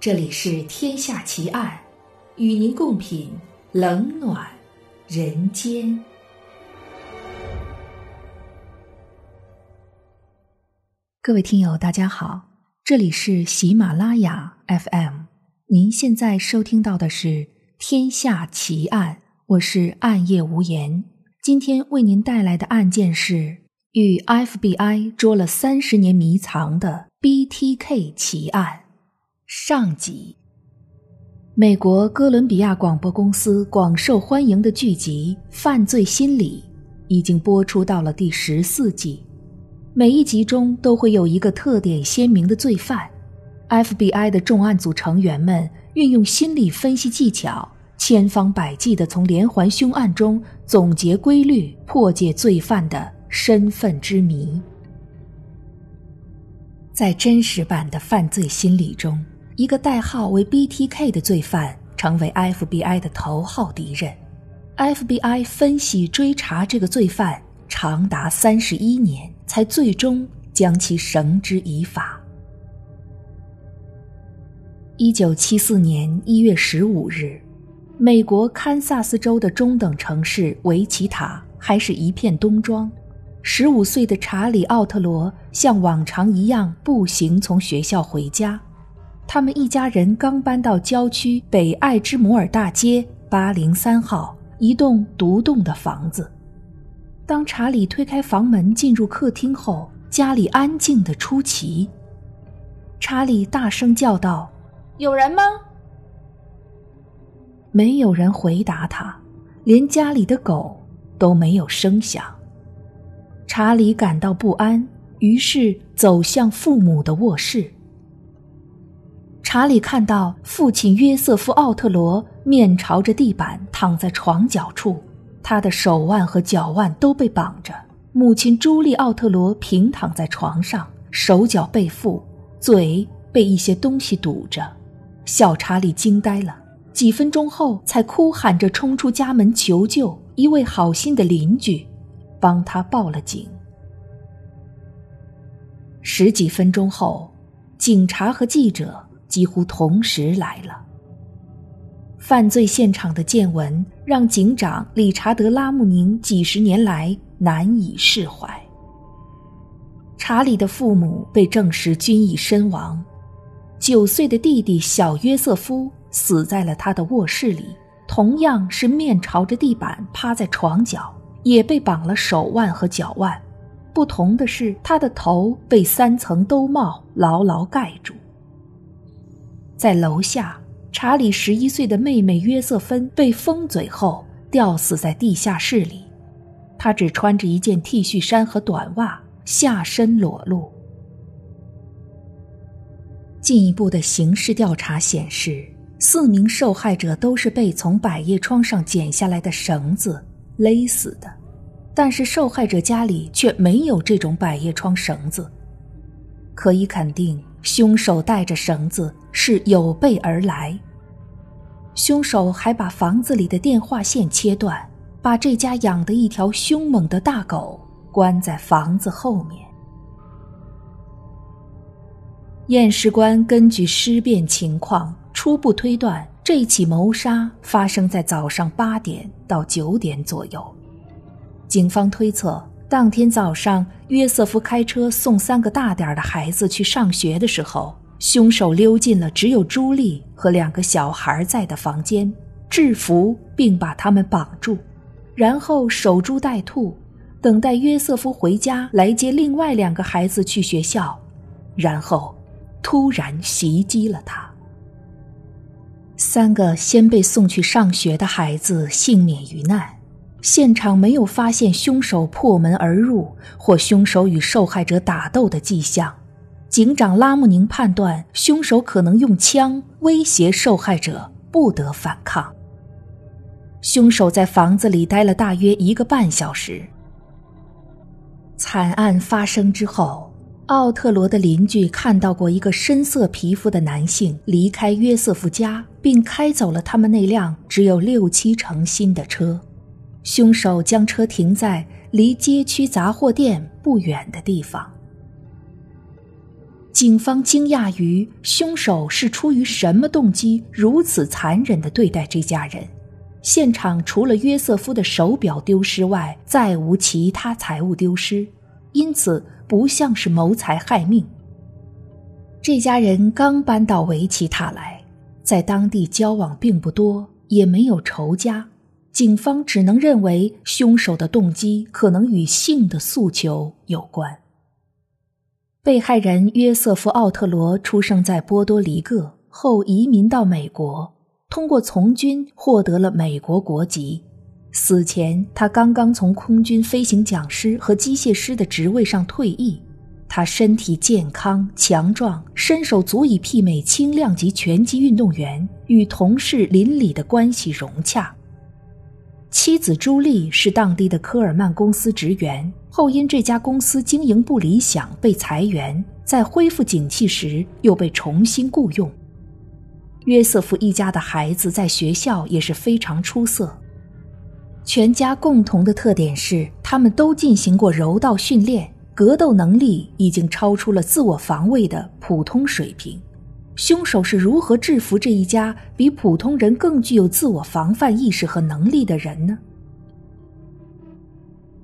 这里是《天下奇案》，与您共品冷暖人间。各位听友，大家好，这里是喜马拉雅 FM，您现在收听到的是《天下奇案》，我是暗夜无言。今天为您带来的案件是与 FBI 捉了三十年迷藏的 BTK 奇案。上集，美国哥伦比亚广播公司广受欢迎的剧集《犯罪心理》已经播出到了第十四季。每一集中都会有一个特点鲜明的罪犯，FBI 的重案组成员们运用心理分析技巧，千方百计地从连环凶案中总结规律，破解罪犯的身份之谜。在真实版的《犯罪心理》中。一个代号为 BTK 的罪犯成为 FBI 的头号敌人。FBI 分析追查这个罪犯长达三十一年，才最终将其绳之以法。一九七四年一月十五日，美国堪萨斯州的中等城市维奇塔还是一片冬装。十五岁的查理·奥特罗像往常一样步行从学校回家。他们一家人刚搬到郊区北爱之摩尔大街八零三号一栋独栋的房子。当查理推开房门进入客厅后，家里安静的出奇。查理大声叫道：“有人吗？”没有人回答他，连家里的狗都没有声响。查理感到不安，于是走向父母的卧室。查理看到父亲约瑟夫·奥特罗面朝着地板躺在床角处，他的手腕和脚腕都被绑着；母亲朱莉·奥特罗平躺在床上，手脚被缚，嘴被一些东西堵着。小查理惊呆了，几分钟后才哭喊着冲出家门求救。一位好心的邻居帮他报了警。十几分钟后，警察和记者。几乎同时来了。犯罪现场的见闻让警长理查德·拉姆宁几十年来难以释怀。查理的父母被证实均已身亡，九岁的弟弟小约瑟夫死在了他的卧室里，同样是面朝着地板趴在床角，也被绑了手腕和脚腕，不同的是他的头被三层兜帽牢牢盖住。在楼下，查理十一岁的妹妹约瑟芬被封嘴后吊死在地下室里，她只穿着一件 T 恤衫和短袜，下身裸露。进一步的刑事调查显示，四名受害者都是被从百叶窗上剪下来的绳子勒死的，但是受害者家里却没有这种百叶窗绳子，可以肯定。凶手带着绳子是有备而来。凶手还把房子里的电话线切断，把这家养的一条凶猛的大狗关在房子后面。验尸官根据尸变情况初步推断，这起谋杀发生在早上八点到九点左右。警方推测。当天早上，约瑟夫开车送三个大点的孩子去上学的时候，凶手溜进了只有朱莉和两个小孩在的房间，制服并把他们绑住，然后守株待兔，等待约瑟夫回家来接另外两个孩子去学校，然后突然袭击了他。三个先被送去上学的孩子幸免于难。现场没有发现凶手破门而入或凶手与受害者打斗的迹象。警长拉姆宁判断，凶手可能用枪威胁受害者不得反抗。凶手在房子里待了大约一个半小时。惨案发生之后，奥特罗的邻居看到过一个深色皮肤的男性离开约瑟夫家，并开走了他们那辆只有六七成新的车。凶手将车停在离街区杂货店不远的地方。警方惊讶于凶手是出于什么动机如此残忍地对待这家人。现场除了约瑟夫的手表丢失外，再无其他财物丢失，因此不像是谋财害命。这家人刚搬到维奇塔来，在当地交往并不多，也没有仇家。警方只能认为凶手的动机可能与性的诉求有关。被害人约瑟夫·奥特罗出生在波多黎各，后移民到美国，通过从军获得了美国国籍。死前，他刚刚从空军飞行讲师和机械师的职位上退役。他身体健康强壮，身手足以媲美轻量级拳击运动员，与同事邻里的关系融洽。妻子朱莉是当地的科尔曼公司职员，后因这家公司经营不理想被裁员，在恢复景气时又被重新雇佣。约瑟夫一家的孩子在学校也是非常出色，全家共同的特点是他们都进行过柔道训练，格斗能力已经超出了自我防卫的普通水平。凶手是如何制服这一家比普通人更具有自我防范意识和能力的人呢？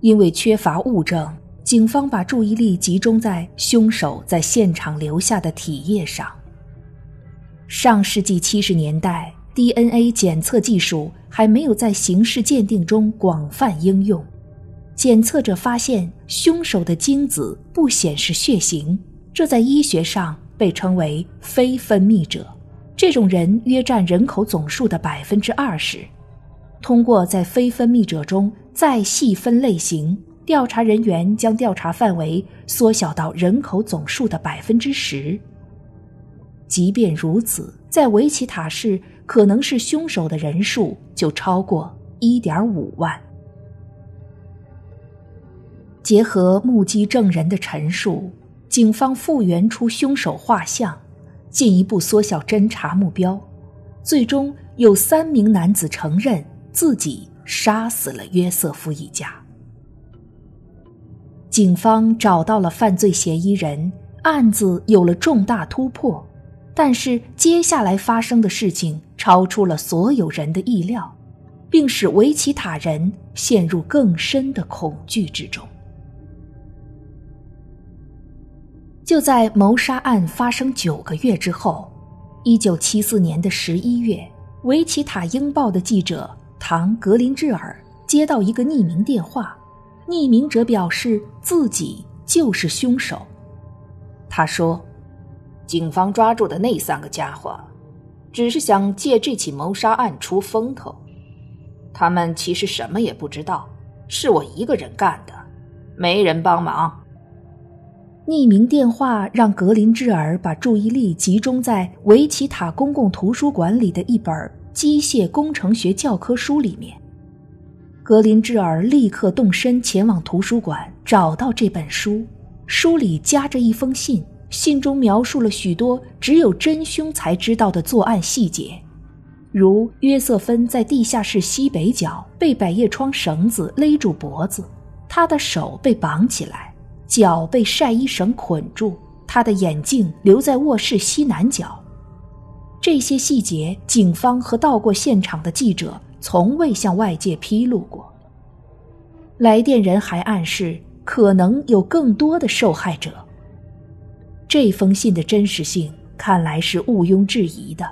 因为缺乏物证，警方把注意力集中在凶手在现场留下的体液上。上世纪七十年代，DNA 检测技术还没有在刑事鉴定中广泛应用，检测者发现凶手的精子不显示血型，这在医学上。被称为非分泌者，这种人约占人口总数的百分之二十。通过在非分泌者中再细分类型，调查人员将调查范围缩小到人口总数的百分之十。即便如此，在维奇塔市，可能是凶手的人数就超过一点五万。结合目击证人的陈述。警方复原出凶手画像，进一步缩小侦查目标。最终有三名男子承认自己杀死了约瑟夫一家。警方找到了犯罪嫌疑人，案子有了重大突破。但是接下来发生的事情超出了所有人的意料，并使维奇塔人陷入更深的恐惧之中。就在谋杀案发生九个月之后，一九七四年的十一月，《维奇塔英报》的记者唐·格林治尔接到一个匿名电话，匿名者表示自己就是凶手。他说：“警方抓住的那三个家伙，只是想借这起谋杀案出风头。他们其实什么也不知道，是我一个人干的，没人帮忙。”匿名电话让格林智尔把注意力集中在维奇塔公共图书馆里的一本机械工程学教科书里面。格林智尔立刻动身前往图书馆，找到这本书，书里夹着一封信，信中描述了许多只有真凶才知道的作案细节，如约瑟芬在地下室西北角被百叶窗绳子勒住脖子，他的手被绑起来。脚被晒衣绳捆住，他的眼镜留在卧室西南角。这些细节，警方和到过现场的记者从未向外界披露过。来电人还暗示，可能有更多的受害者。这封信的真实性看来是毋庸置疑的，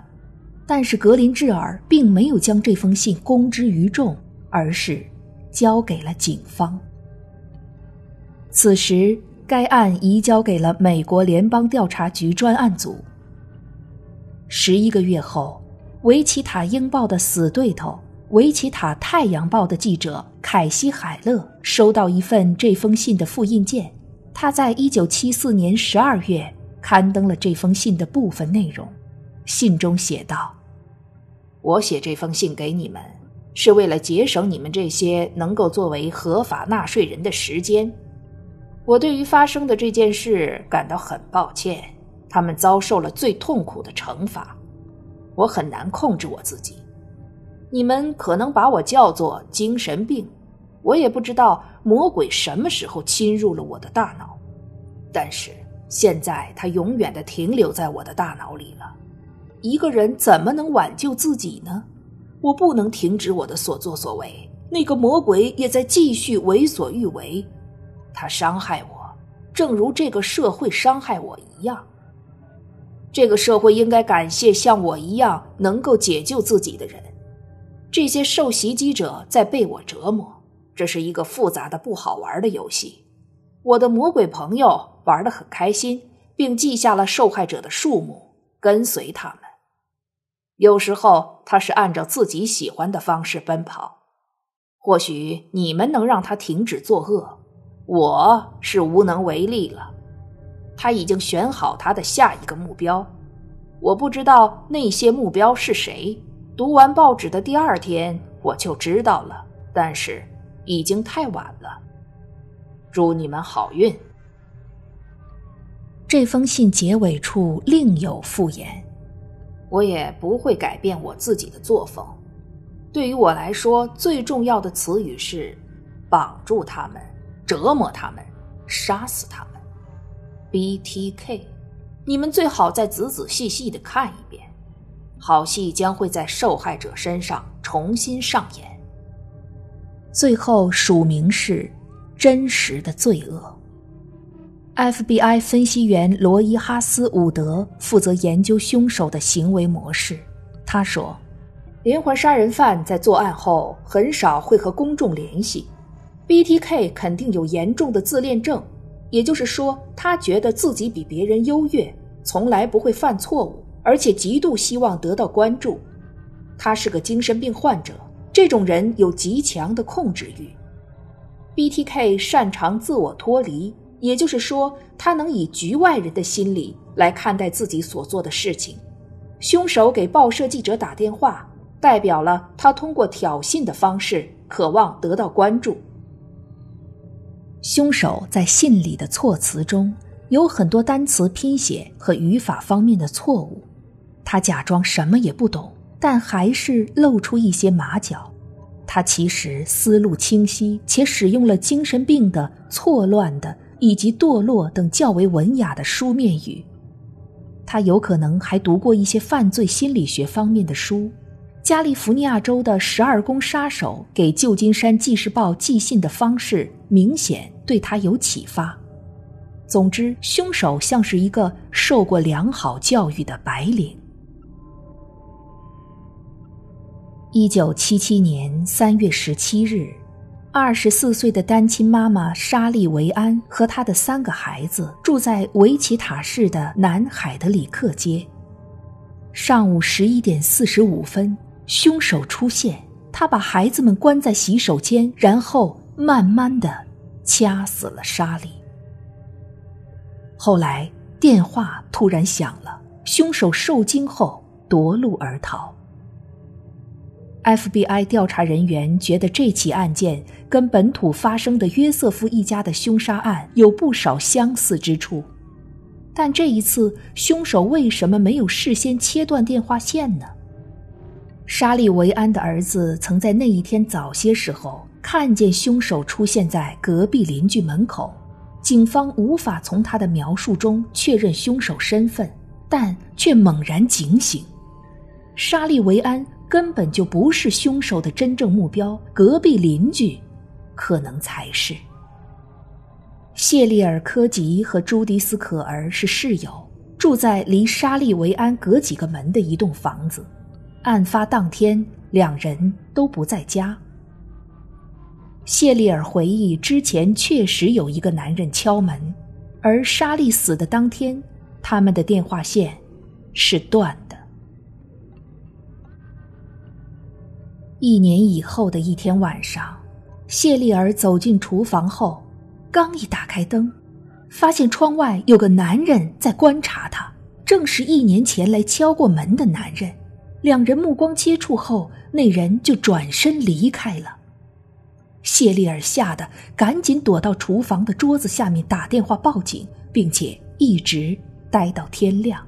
但是格林智尔并没有将这封信公之于众，而是交给了警方。此时，该案移交给了美国联邦调查局专案组。十一个月后，《维奇塔英报》的死对头《维奇塔太阳报》的记者凯西·海勒收到一份这封信的复印件。他在一九七四年十二月刊登了这封信的部分内容。信中写道：“我写这封信给你们，是为了节省你们这些能够作为合法纳税人的时间。”我对于发生的这件事感到很抱歉，他们遭受了最痛苦的惩罚，我很难控制我自己。你们可能把我叫做精神病，我也不知道魔鬼什么时候侵入了我的大脑，但是现在它永远的停留在我的大脑里了。一个人怎么能挽救自己呢？我不能停止我的所作所为。那个魔鬼也在继续为所欲为，他伤害我，正如这个社会伤害我一样。这个社会应该感谢像我一样能够解救自己的人。这些受袭击者在被我折磨，这是一个复杂的、不好玩的游戏。我的魔鬼朋友玩得很开心，并记下了受害者的数目，跟随他们。有时候他是按照自己喜欢的方式奔跑。或许你们能让他停止作恶，我是无能为力了。他已经选好他的下一个目标，我不知道那些目标是谁。读完报纸的第二天我就知道了，但是已经太晚了。祝你们好运。这封信结尾处另有附言：我也不会改变我自己的作风。对于我来说，最重要的词语是绑住他们、折磨他们、杀死他们。BTK，你们最好再仔仔细细的看一遍，好戏将会在受害者身上重新上演。最后署名是“真实的罪恶”。FBI 分析员罗伊哈斯伍德负责研究凶手的行为模式，他说。连环杀人犯在作案后很少会和公众联系。BTK 肯定有严重的自恋症，也就是说，他觉得自己比别人优越，从来不会犯错误，而且极度希望得到关注。他是个精神病患者，这种人有极强的控制欲。BTK 擅长自我脱离，也就是说，他能以局外人的心理来看待自己所做的事情。凶手给报社记者打电话。代表了他通过挑衅的方式渴望得到关注。凶手在信里的措辞中有很多单词拼写和语法方面的错误，他假装什么也不懂，但还是露出一些马脚。他其实思路清晰，且使用了精神病的、错乱的以及堕落等较为文雅的书面语。他有可能还读过一些犯罪心理学方面的书。加利福尼亚州的十二宫杀手给旧金山纪事报寄信的方式，明显对他有启发。总之，凶手像是一个受过良好教育的白领。一九七七年三月十七日，二十四岁的单亲妈妈莎莉·维安和她的三个孩子住在维奇塔市的南海德里克街。上午十一点四十五分。凶手出现，他把孩子们关在洗手间，然后慢慢的掐死了莎莉。后来电话突然响了，凶手受惊后夺路而逃。FBI 调查人员觉得这起案件跟本土发生的约瑟夫一家的凶杀案有不少相似之处，但这一次凶手为什么没有事先切断电话线呢？沙利维安的儿子曾在那一天早些时候看见凶手出现在隔壁邻居门口，警方无法从他的描述中确认凶手身份，但却猛然警醒：沙利维安根本就不是凶手的真正目标，隔壁邻居可能才是。谢利尔·科吉和朱迪斯·可儿是室友，住在离沙利维安隔几个门的一栋房子。案发当天，两人都不在家。谢丽尔回忆，之前确实有一个男人敲门，而莎莉死的当天，他们的电话线是断的。一年以后的一天晚上，谢丽尔走进厨房后，刚一打开灯，发现窗外有个男人在观察她，正是一年前来敲过门的男人。两人目光接触后，那人就转身离开了。谢丽尔吓得赶紧躲到厨房的桌子下面打电话报警，并且一直待到天亮。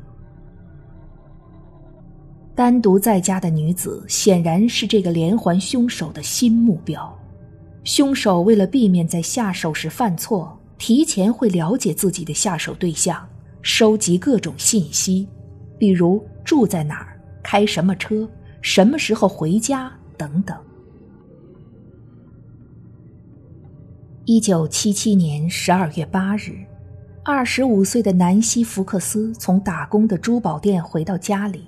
单独在家的女子显然是这个连环凶手的新目标。凶手为了避免在下手时犯错，提前会了解自己的下手对象，收集各种信息，比如住在哪儿、开什么车、什么时候回家等等。一九七七年十二月八日，二十五岁的南希·福克斯从打工的珠宝店回到家里。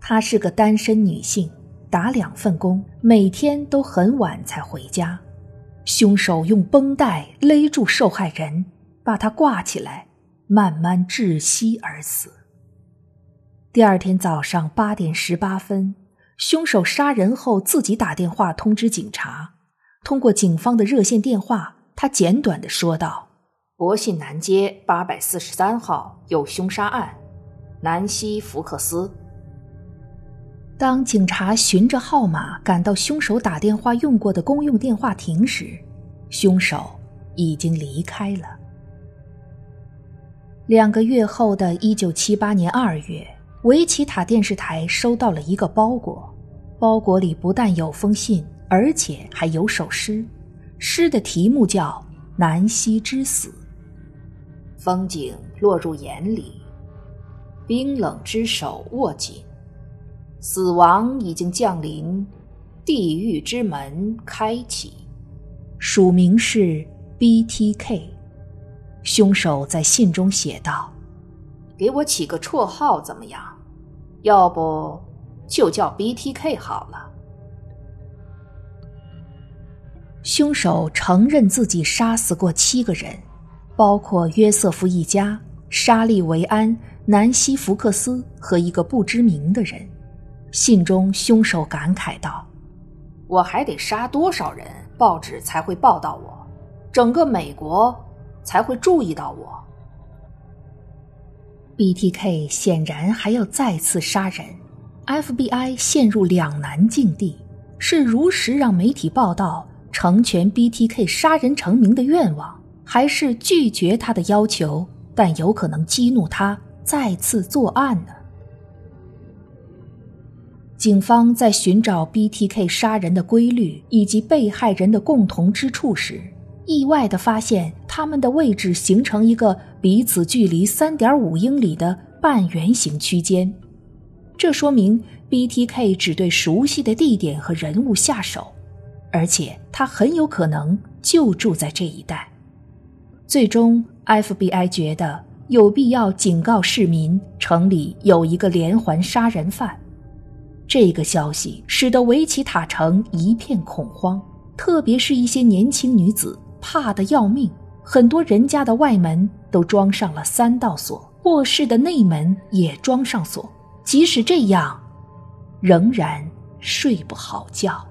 她是个单身女性，打两份工，每天都很晚才回家。凶手用绷带勒住受害人，把她挂起来，慢慢窒息而死。第二天早上八点十八分，凶手杀人后自己打电话通知警察，通过警方的热线电话。他简短的说道：“博信南街八百四十三号有凶杀案，南希·福克斯。”当警察循着号码赶到凶手打电话用过的公用电话亭时，凶手已经离开了。两个月后的一九七八年二月，维奇塔电视台收到了一个包裹，包裹里不但有封信，而且还有首诗。诗的题目叫《南溪之死》。风景落入眼里，冰冷之手握紧，死亡已经降临，地狱之门开启。署名是 B.T.K。凶手在信中写道：“给我起个绰号怎么样？要不就叫 B.T.K 好了。”凶手承认自己杀死过七个人，包括约瑟夫一家、沙利维安、南希·福克斯和一个不知名的人。信中，凶手感慨道：“我还得杀多少人，报纸才会报道我，整个美国才会注意到我。”BTK 显然还要再次杀人，FBI 陷入两难境地：是如实让媒体报道。成全 BTK 杀人成名的愿望，还是拒绝他的要求，但有可能激怒他再次作案呢？警方在寻找 BTK 杀人的规律以及被害人的共同之处时，意外的发现他们的位置形成一个彼此距离三点五英里的半圆形区间，这说明 BTK 只对熟悉的地点和人物下手。而且他很有可能就住在这一带。最终，FBI 觉得有必要警告市民，城里有一个连环杀人犯。这个消息使得维奇塔城一片恐慌，特别是一些年轻女子怕得要命。很多人家的外门都装上了三道锁，卧室的内门也装上锁。即使这样，仍然睡不好觉。